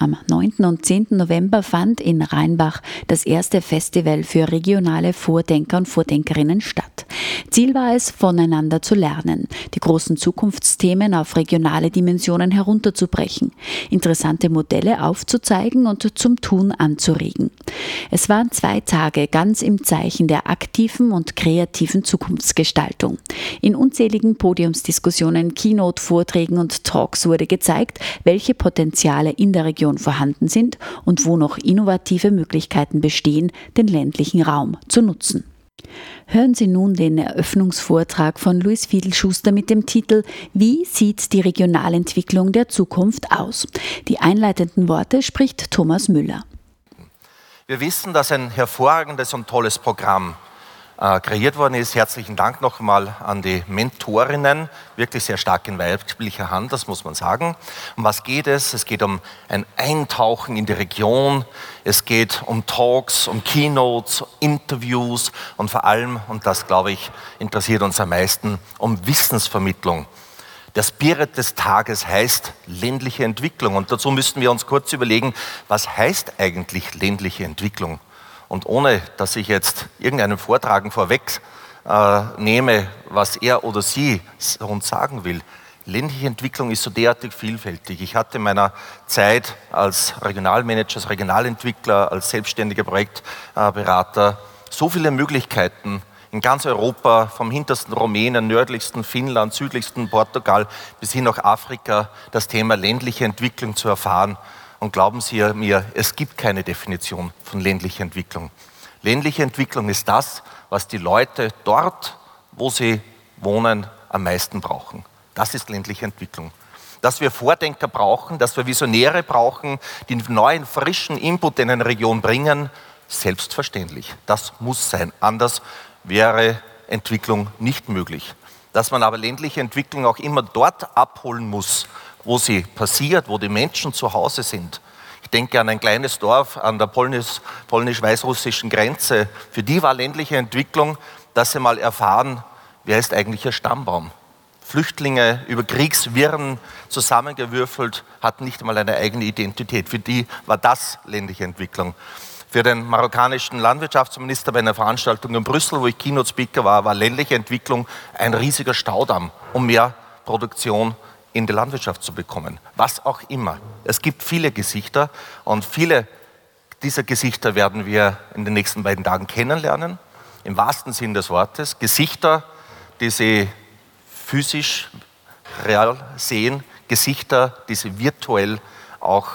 Am 9. und 10. November fand in Rheinbach das erste Festival für regionale Vordenker und Vordenkerinnen statt. Ziel war es, voneinander zu lernen, die großen Zukunftsthemen auf regionale Dimensionen herunterzubrechen, interessante Modelle aufzuzeigen und zum Tun anzuregen. Es waren zwei Tage ganz im Zeichen der aktiven und kreativen Zukunftsgestaltung. In unzähligen Podiumsdiskussionen, Keynote-Vorträgen und Talks wurde gezeigt, welche Potenziale in der Region Region vorhanden sind und wo noch innovative Möglichkeiten bestehen, den ländlichen Raum zu nutzen. Hören Sie nun den Eröffnungsvortrag von Luis Fiedelschuster mit dem Titel Wie sieht die Regionalentwicklung der Zukunft aus? Die einleitenden Worte spricht Thomas Müller. Wir wissen, dass ein hervorragendes und tolles Programm äh, kreiert worden ist. Herzlichen Dank nochmal an die Mentorinnen, wirklich sehr stark in weiblicher Hand, das muss man sagen. Um was geht es? Es geht um ein Eintauchen in die Region, es geht um Talks, um Keynotes, Interviews und vor allem, und das glaube ich interessiert uns am meisten, um Wissensvermittlung. Der Spirit des Tages heißt ländliche Entwicklung. Und dazu müssten wir uns kurz überlegen, was heißt eigentlich ländliche Entwicklung? Und ohne, dass ich jetzt irgendeinen Vortragen vorweg äh, nehme, was er oder sie uns sagen will, ländliche Entwicklung ist so derartig vielfältig. Ich hatte in meiner Zeit als Regionalmanager, als Regionalentwickler, als selbstständiger Projektberater so viele Möglichkeiten, in ganz Europa, vom hintersten Rumänien, nördlichsten Finnland, südlichsten Portugal bis hin nach Afrika, das Thema ländliche Entwicklung zu erfahren. Und glauben Sie mir, es gibt keine Definition von ländlicher Entwicklung. Ländliche Entwicklung ist das, was die Leute dort, wo sie wohnen, am meisten brauchen. Das ist ländliche Entwicklung. Dass wir Vordenker brauchen, dass wir Visionäre brauchen, die neuen, frischen Input in eine Region bringen, selbstverständlich. Das muss sein. Anders wäre Entwicklung nicht möglich. Dass man aber ländliche Entwicklung auch immer dort abholen muss, wo sie passiert, wo die Menschen zu Hause sind. Ich denke an ein kleines Dorf an der polnisch-weißrussischen Grenze. Für die war ländliche Entwicklung, dass sie mal erfahren, wer ist eigentlich ihr Stammbaum. Flüchtlinge über Kriegswirren zusammengewürfelt, hatten nicht einmal eine eigene Identität. Für die war das ländliche Entwicklung. Für den marokkanischen Landwirtschaftsminister bei einer Veranstaltung in Brüssel, wo ich Keynote-Speaker war, war ländliche Entwicklung ein riesiger Staudamm, um mehr Produktion in die Landwirtschaft zu bekommen. Was auch immer. Es gibt viele Gesichter und viele dieser Gesichter werden wir in den nächsten beiden Tagen kennenlernen. Im wahrsten Sinn des Wortes. Gesichter, die Sie physisch real sehen, Gesichter, die Sie virtuell auch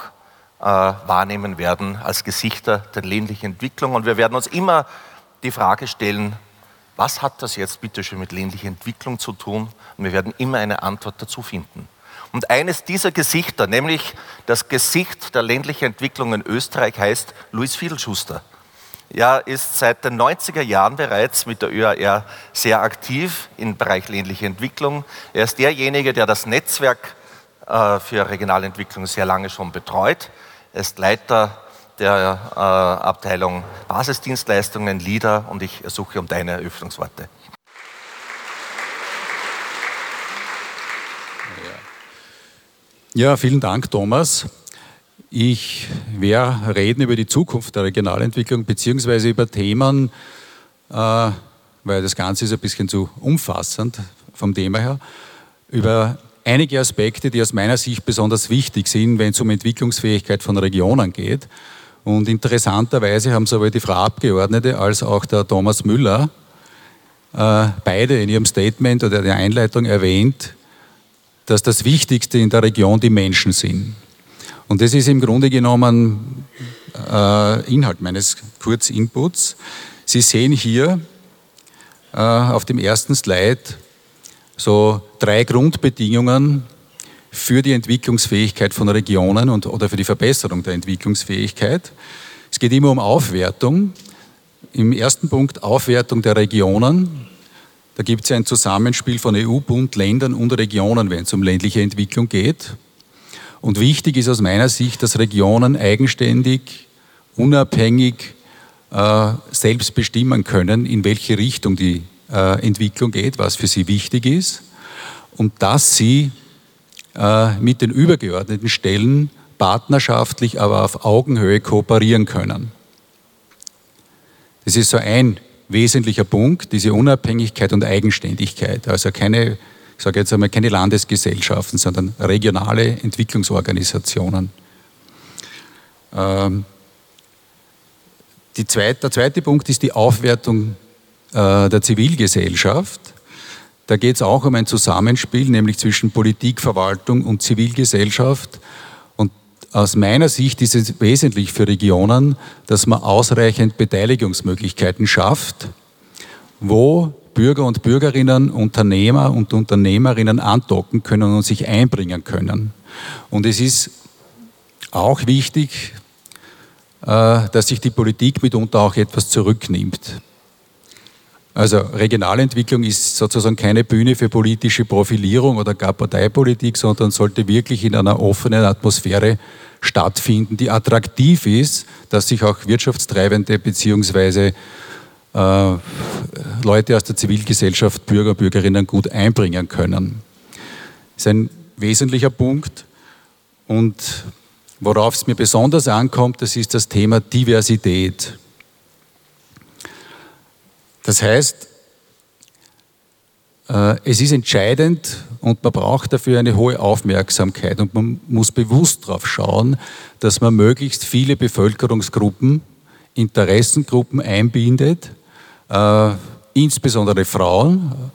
äh, wahrnehmen werden als Gesichter der ländlichen Entwicklung. Und wir werden uns immer die Frage stellen, was hat das jetzt bitte schon mit ländlicher Entwicklung zu tun? Und wir werden immer eine Antwort dazu finden. Und eines dieser Gesichter, nämlich das Gesicht der ländlichen Entwicklung in Österreich, heißt Luis Fiedelschuster. Er ist seit den 90er Jahren bereits mit der ÖAR sehr aktiv im Bereich ländliche Entwicklung. Er ist derjenige, der das Netzwerk äh, für Regionalentwicklung sehr lange schon betreut. Er ist Leiter der äh, Abteilung Basisdienstleistungen, LIDA und ich ersuche um deine Eröffnungsworte. Ja, vielen Dank, Thomas. Ich werde reden über die Zukunft der Regionalentwicklung beziehungsweise über Themen, äh, weil das Ganze ist ein bisschen zu umfassend vom Thema her, über einige Aspekte, die aus meiner Sicht besonders wichtig sind, wenn es um Entwicklungsfähigkeit von Regionen geht. Und interessanterweise haben sowohl die Frau Abgeordnete als auch der Thomas Müller äh, beide in ihrem Statement oder der Einleitung erwähnt, dass das Wichtigste in der Region die Menschen sind. Und das ist im Grunde genommen äh, Inhalt meines Kurzinputs. Sie sehen hier äh, auf dem ersten Slide so drei Grundbedingungen für die Entwicklungsfähigkeit von Regionen und, oder für die Verbesserung der Entwicklungsfähigkeit. Es geht immer um Aufwertung. im ersten Punkt Aufwertung der Regionen. Da gibt es ein Zusammenspiel von EU, Bund, Ländern und Regionen, wenn es um ländliche Entwicklung geht. Und wichtig ist aus meiner Sicht, dass Regionen eigenständig, unabhängig äh, selbst bestimmen können, in welche Richtung die äh, Entwicklung geht, was für sie wichtig ist. Und dass sie äh, mit den übergeordneten Stellen partnerschaftlich, aber auf Augenhöhe kooperieren können. Das ist so ein wesentlicher Punkt, diese Unabhängigkeit und Eigenständigkeit. Also keine, ich sage jetzt einmal, keine Landesgesellschaften, sondern regionale Entwicklungsorganisationen. Ähm, zweite, der zweite Punkt ist die Aufwertung äh, der Zivilgesellschaft. Da geht es auch um ein Zusammenspiel, nämlich zwischen Politik, Verwaltung und Zivilgesellschaft aus meiner Sicht ist es wesentlich für Regionen, dass man ausreichend Beteiligungsmöglichkeiten schafft, wo Bürger und Bürgerinnen, Unternehmer und Unternehmerinnen andocken können und sich einbringen können. Und es ist auch wichtig, äh, dass sich die Politik mitunter auch etwas zurücknimmt. Also Regionalentwicklung ist sozusagen keine Bühne für politische Profilierung oder gar Parteipolitik, sondern sollte wirklich in einer offenen Atmosphäre stattfinden, die attraktiv ist, dass sich auch Wirtschaftstreibende bzw. Äh, Leute aus der Zivilgesellschaft, Bürger, Bürgerinnen gut einbringen können. Das ist ein wesentlicher Punkt. Und worauf es mir besonders ankommt, das ist das Thema Diversität. Das heißt, äh, es ist entscheidend und man braucht dafür eine hohe Aufmerksamkeit und man muss bewusst darauf schauen, dass man möglichst viele Bevölkerungsgruppen, Interessengruppen einbindet, äh, insbesondere Frauen.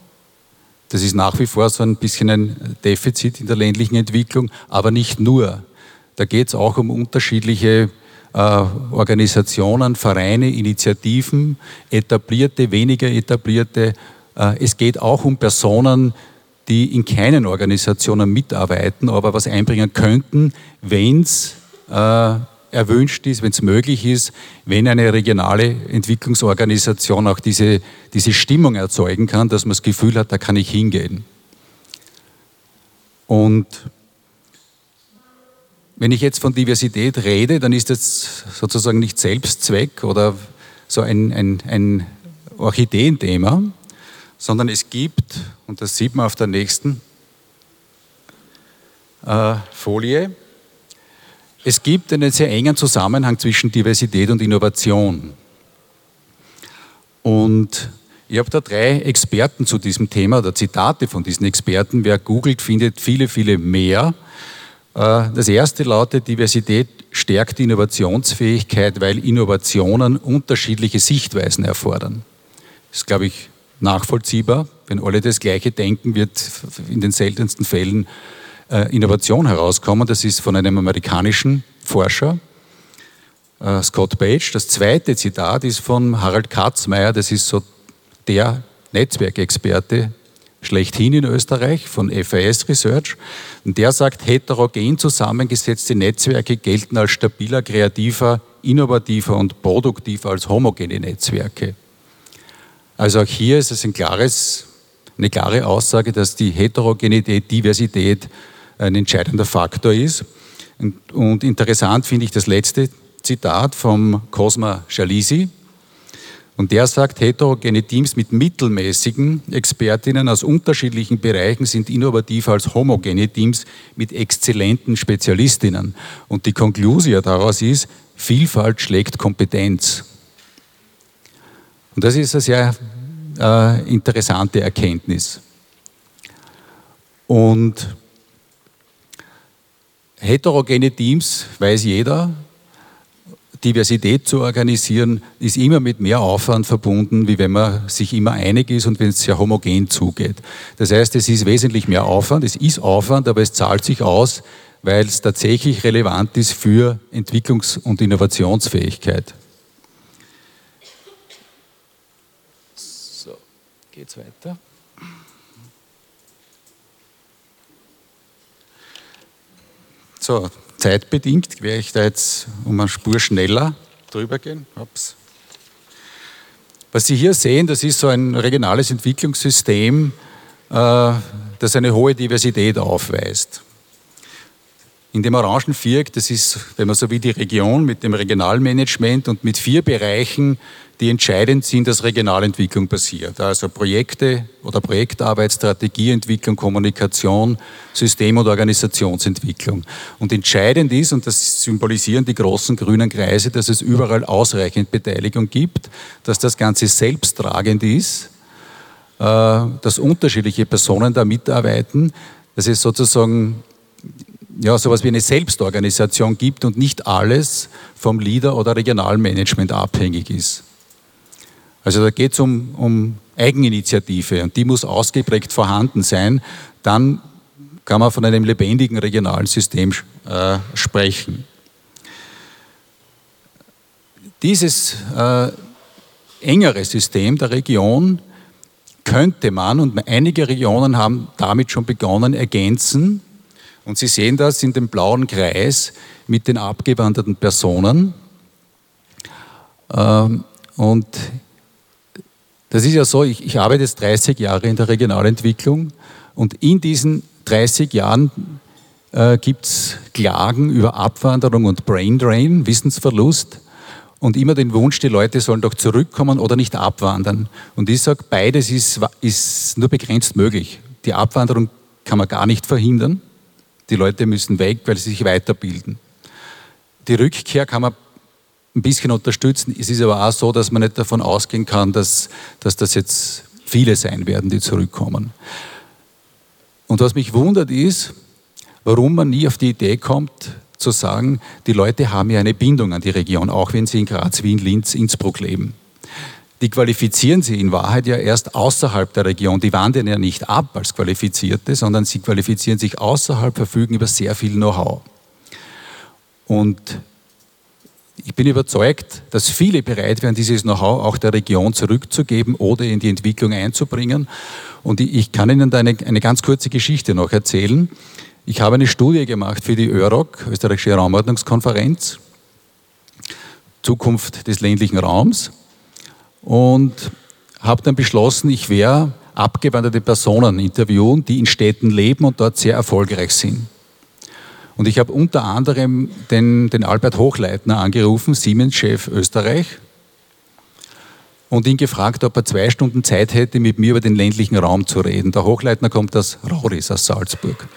Das ist nach wie vor so ein bisschen ein Defizit in der ländlichen Entwicklung, aber nicht nur. Da geht es auch um unterschiedliche Organisationen, Vereine, Initiativen, etablierte, weniger etablierte. Äh, es geht auch um Personen, die in keinen Organisationen mitarbeiten, aber was einbringen könnten, wenn es äh, erwünscht ist, wenn es möglich ist, wenn eine regionale Entwicklungsorganisation auch diese, diese Stimmung erzeugen kann, dass man das Gefühl hat, da kann ich hingehen. Und wenn ich jetzt von Diversität rede, dann ist das sozusagen nicht Selbstzweck oder so ein, ein, ein Orchideenthema, sondern es gibt, und das sieht man auf der nächsten äh, Folie, es gibt einen sehr engen Zusammenhang zwischen Diversität und Innovation. Und ich habe da drei Experten zu diesem Thema oder Zitate von diesen Experten. Wer googelt, findet viele, viele mehr. Äh, das erste lautet, Diversität stärkt die Innovationsfähigkeit, weil Innovationen unterschiedliche Sichtweisen erfordern. Das ist, glaube ich, nachvollziehbar. Wenn alle das Gleiche denken, wird in den seltensten Fällen äh, Innovation herauskommen. Das ist von einem amerikanischen Forscher, äh, Scott Page. Das zweite Zitat ist von Harald Katzmeier, das ist so der Netzwerkexperte schlechthin in Österreich von FAS Research. Und der sagt, heterogen zusammengesetzte Netzwerke gelten als stabiler, kreativer, innovativer und produktiver als homogene Netzwerke. Also auch hier ist es ein klares, eine klare Aussage, dass die Heterogenität, Diversität ein entscheidender Faktor ist. Und, interessant finde ich das letzte Zitat vom Cosma Schalisi, und der sagt, heterogene Teams mit mittelmäßigen Expertinnen aus unterschiedlichen Bereichen sind innovativer als homogene Teams mit exzellenten Spezialistinnen. Und die Konklusion daraus ist, Vielfalt schlägt Kompetenz. Und das ist eine sehr äh, interessante Erkenntnis. Und heterogene Teams, weiß jeder, Diversität zu organisieren, ist immer mit mehr Aufwand verbunden, wie wenn man sich immer einig ist und wenn es sehr homogen zugeht. Das heißt, es ist wesentlich mehr Aufwand, es ist Aufwand, aber es zahlt sich aus, weil es tatsächlich relevant ist für Entwicklungs- und Innovationsfähigkeit. So, geht's weiter. So, zeitbedingt werde ich da jetzt um eine Spur schneller drüber gehen. Ups. Was Sie hier sehen, das ist so ein regionales Entwicklungssystem, äh, das eine hohe Diversität aufweist. In dem orangen Viereck, das ist, wenn man so wie die Region mit dem Regionalmanagement und mit vier Bereichen, die entscheidend sind, dass Regionalentwicklung passiert. Also Projekte oder Projektarbeit, Strategieentwicklung, Kommunikation, System- und Organisationsentwicklung. Und entscheidend ist, und das symbolisieren die großen grünen Kreise, dass es überall ausreichend Beteiligung gibt, dass das Ganze selbsttragend ist, äh, dass unterschiedliche Personen da mitarbeiten, dass es sozusagen ja, sowas wie eine Selbstorganisation gibt und nicht alles vom Leader oder Regionalmanagement abhängig ist. Also da geht es um, um Eigeninitiative und die muss ausgeprägt vorhanden sein. Dann kann man von einem lebendigen regionalen System äh, sprechen. Dieses äh, engere System der Region könnte man, und einige Regionen haben damit schon begonnen, ergänzen und Sie sehen das in dem blauen Kreis mit den abgewanderten Personen. Ähm, und das ist ja so, ich, ich arbeite jetzt 30 Jahre in der Regionalentwicklung und in diesen 30 Jahren äh, gibt es Klagen über Abwanderung und Braindrain, Wissensverlust und immer den Wunsch, die Leute sollen doch zurückkommen oder nicht abwandern. Und ich sage, beides ist, ist nur begrenzt möglich. Die Abwanderung kann man gar nicht verhindern. Die Leute müssen weg, weil sie sich weiterbilden. Die Rückkehr kann man ein bisschen unterstützen. Es ist aber auch so, dass man nicht davon ausgehen kann, dass, dass das jetzt viele sein werden, die zurückkommen. Und was mich wundert ist, warum man nie auf die Idee kommt, zu sagen, die Leute haben ja eine Bindung an die Region, auch wenn sie in Graz, Wien, Linz, Innsbruck leben die qualifizieren sie in Wahrheit ja erst außerhalb der Region. Die wandern ja nicht ab als Qualifizierte, sondern sie qualifizieren sich außerhalb, verfügen über sehr viel Know-how. Und ich bin überzeugt, dass viele bereit wären, dieses Know-how auch der Region zurückzugeben oder in die Entwicklung einzubringen. Und ich kann Ihnen da eine, eine ganz kurze Geschichte noch erzählen. Ich habe eine Studie gemacht für die ÖROC, Österreichische Raumordnungskonferenz, Zukunft des ländlichen Raums und habe dann beschlossen, ich werde abgewanderte Personen interviewen, die in Städten leben und dort sehr erfolgreich sind. Und ich habe unter anderem den, den Albert Hochleitner angerufen, Siemens-Chef Österreich, und ihn gefragt, ob er zwei Stunden Zeit hätte, mit mir über den ländlichen Raum zu reden. Der Hochleitner kommt aus Rauris, aus Salzburg.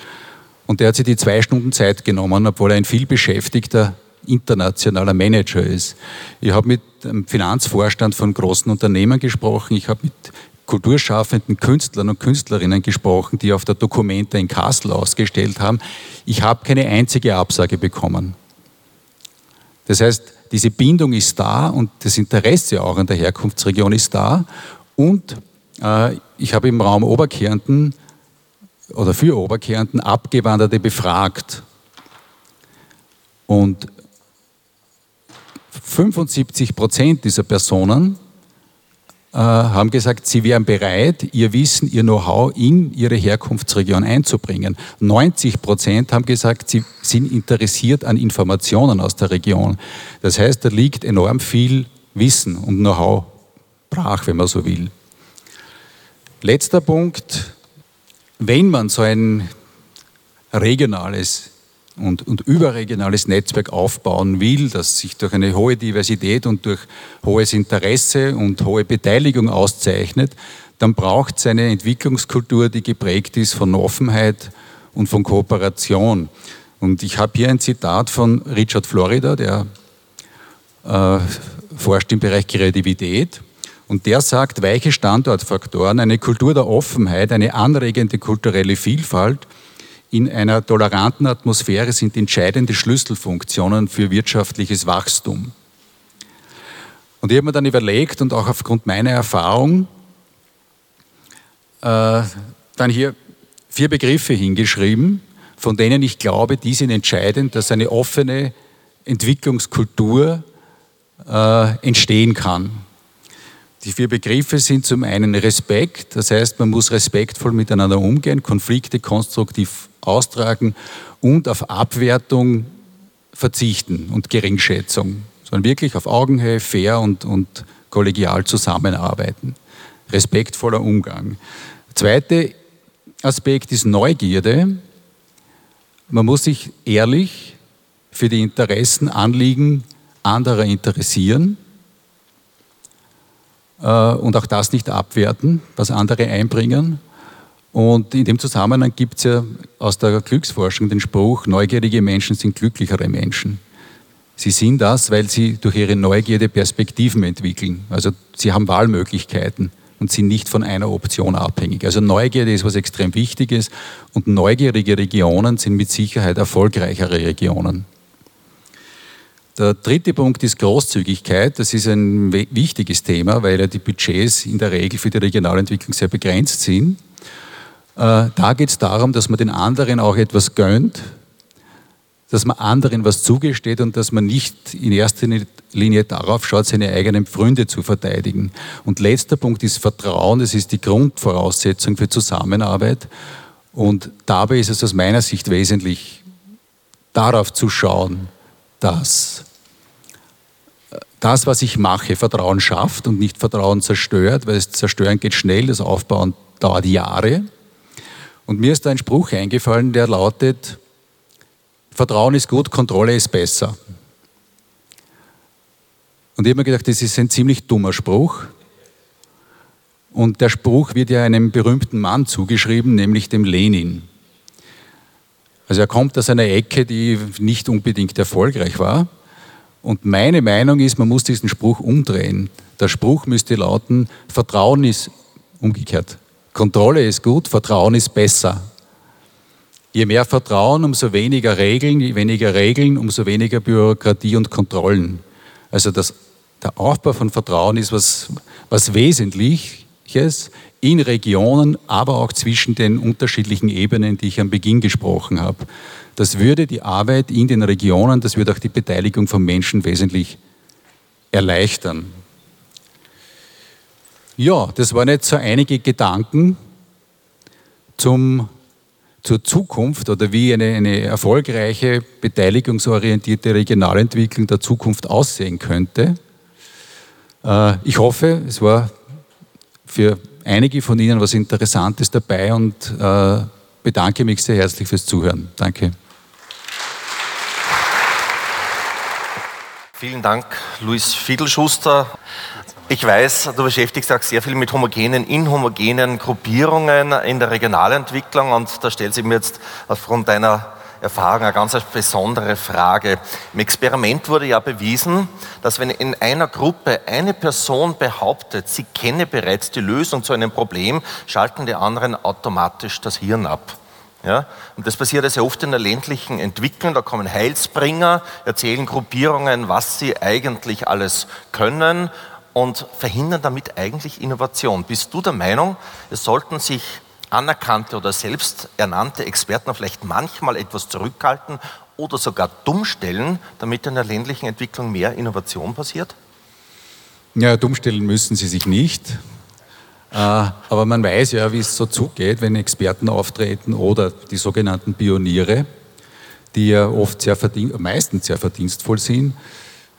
Und der hat sich die zwei Stunden Zeit genommen, obwohl er ein vielbeschäftigter internationaler Manager ist. Ich habe mit dem Finanzvorstand von großen Unternehmen gesprochen, ich habe mit kulturschaffenden Künstlern und Künstlerinnen gesprochen, die auf der Dokumenta in Kassel ausgestellt haben. Ich habe keine einzige Absage bekommen. Das heißt, diese Bindung ist da und das Interesse auch an der Herkunftsregion ist da. Und äh, ich habe im Raum Oberkärnten oder für Oberkärnten Abgewanderte befragt. Und 75 Prozent dieser Personen äh, haben gesagt, sie wären bereit, ihr Wissen, ihr Know-how in ihre Herkunftsregion einzubringen. 90 Prozent haben gesagt, sie sind interessiert an Informationen aus der Region. Das heißt, da liegt enorm viel Wissen und Know-how brach, wenn man so will. Letzter Punkt, wenn man so ein regionales und, und überregionales Netzwerk aufbauen will, das sich durch eine hohe Diversität und durch hohes Interesse und hohe Beteiligung auszeichnet, dann braucht es eine Entwicklungskultur, die geprägt ist von Offenheit und von Kooperation. Und ich habe hier ein Zitat von Richard Florida, der äh, forscht im Bereich Kreativität. Und der sagt, weiche Standortfaktoren, eine Kultur der Offenheit, eine anregende kulturelle Vielfalt in einer toleranten Atmosphäre sind entscheidende Schlüsselfunktionen für wirtschaftliches Wachstum. Und ich habe mir dann überlegt und auch aufgrund meiner Erfahrung äh, dann hier vier Begriffe hingeschrieben, von denen ich glaube, die sind entscheidend, dass eine offene Entwicklungskultur äh, entstehen kann. Die vier Begriffe sind zum einen Respekt, das heißt, man muss respektvoll miteinander umgehen, Konflikte konstruktiv austragen und auf Abwertung verzichten und Geringschätzung, sondern wirklich auf Augenhöhe, fair und, und kollegial zusammenarbeiten. Respektvoller Umgang. Zweiter Aspekt ist Neugierde. Man muss sich ehrlich für die Interessen, Anliegen anderer interessieren äh, und auch das nicht abwerten, was andere einbringen. Und in dem Zusammenhang gibt es ja aus der Glücksforschung den Spruch, neugierige Menschen sind glücklichere Menschen. Sie sind das, weil sie durch ihre Neugierde Perspektiven entwickeln. Also sie haben Wahlmöglichkeiten und sind nicht von einer Option abhängig. Also Neugierde ist was extrem Wichtiges und neugierige Regionen sind mit Sicherheit erfolgreichere Regionen. Der dritte Punkt ist Großzügigkeit. Das ist ein wichtiges Thema, weil ja die Budgets in der Regel für die Regionalentwicklung sehr begrenzt sind. Äh, da geht es darum, dass man den anderen auch etwas gönnt, dass man anderen was zugesteht und dass man nicht in erster Linie darauf schaut, seine eigenen Pfründe zu verteidigen. Und letzter Punkt ist Vertrauen. Das ist die Grundvoraussetzung für Zusammenarbeit. Und dabei ist es aus meiner Sicht wesentlich, darauf zu schauen, dass das, was ich mache, Vertrauen schafft und nicht Vertrauen zerstört, weil das Zerstören geht schnell, das Aufbauen dauert Jahre. Und mir ist da ein Spruch eingefallen, der lautet, Vertrauen ist gut, Kontrolle ist besser. Und ich habe mir gedacht, das ist ein ziemlich dummer Spruch. Und der Spruch wird ja einem berühmten Mann zugeschrieben, nämlich dem Lenin. Also er kommt aus einer Ecke, die nicht unbedingt erfolgreich war. Und meine Meinung ist, man muss diesen Spruch umdrehen. Der Spruch müsste lauten, Vertrauen ist umgekehrt. Kontrolle ist gut, Vertrauen ist besser. Je mehr Vertrauen, umso weniger Regeln, je weniger Regeln, umso weniger Bürokratie und Kontrollen. Also das, der Aufbau von Vertrauen ist was, was Wesentliches in Regionen, aber auch zwischen den unterschiedlichen Ebenen, die ich am Beginn gesprochen habe. Das würde die Arbeit in den Regionen, das würde auch die Beteiligung von Menschen wesentlich erleichtern. Ja, das waren jetzt so einige Gedanken zum zur Zukunft oder wie eine, eine erfolgreiche, beteiligungsorientierte Regionalentwicklung der Zukunft aussehen könnte. Äh, ich hoffe, es war für einige von Ihnen was Interessantes dabei und äh, bedanke mich sehr herzlich fürs Zuhören. Danke. Vielen Dank, Luis Fiedelschuster. Ich weiß, du beschäftigst dich auch sehr viel mit homogenen, inhomogenen Gruppierungen in der Regionalentwicklung und da stellt sich mir jetzt aufgrund deiner Erfahrung eine ganz besondere Frage. Im Experiment wurde ja bewiesen, dass wenn in einer Gruppe eine Person behauptet, sie kenne bereits die Lösung zu einem Problem, schalten die anderen automatisch das Hirn ab. Ja? Und das passiert sehr oft in der ländlichen Entwicklung. Da kommen Heilsbringer, erzählen Gruppierungen, was sie eigentlich alles können und verhindern damit eigentlich Innovation. Bist du der Meinung, es sollten sich anerkannte oder selbst ernannte Experten vielleicht manchmal etwas zurückhalten oder sogar dumm stellen, damit in der ländlichen Entwicklung mehr Innovation passiert? Ja, dumm stellen müssen sie sich nicht. Äh, aber man weiß ja, wie es so zugeht, wenn Experten auftreten oder die sogenannten Pioniere, die ja oft sehr meistens sehr verdienstvoll sind.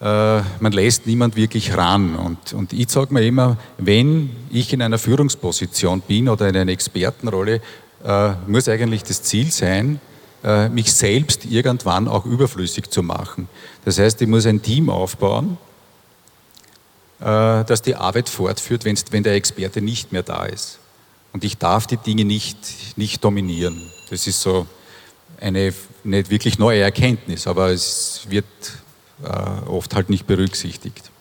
Äh, man lässt niemand wirklich ran. Und, und ich sage mir immer, wenn ich in einer Führungsposition bin oder in einer Expertenrolle, äh, muss eigentlich das Ziel sein, mich selbst irgendwann auch überflüssig zu machen. Das heißt, ich muss ein Team aufbauen, äh, dass die Arbeit fortführt, wenn der Experte nicht mehr da ist. Und ich darf die Dinge nicht, nicht dominieren. Das ist so eine nicht wirklich neue Erkenntnis, aber es wird äh, oft halt nicht berücksichtigt.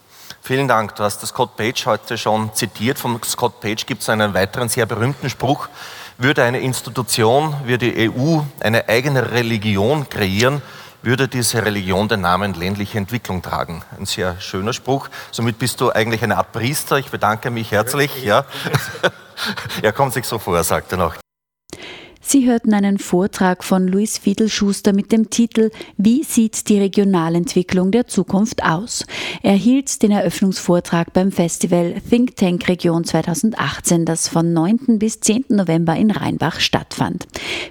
Vielen Dank. Du hast das Scott Page heute schon zitiert. Von Scott Page gibt es einen weiteren sehr berühmten Spruch. Würde eine Institution, würde die EU eine eigene Religion kreieren, würde diese Religion den Namen ländliche Entwicklung tragen. Ein sehr schöner Spruch. Somit bist du eigentlich eine Art Priester. Ich bedanke mich herzlich. Ja. er kommt sich so vor, sagt er noch. Sie hörten einen Vortrag von Luis Fiedelschuster mit dem Titel Wie sieht die Regionalentwicklung der Zukunft aus? Er hielt den Eröffnungsvortrag beim Festival Think Tank Region 2018, das von 9. bis 10. November in Rheinbach stattfand.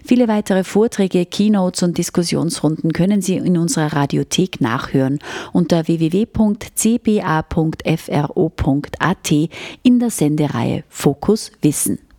Viele weitere Vorträge, Keynotes und Diskussionsrunden können Sie in unserer Radiothek nachhören unter www.cba.fro.at in der Sendereihe Fokus Wissen.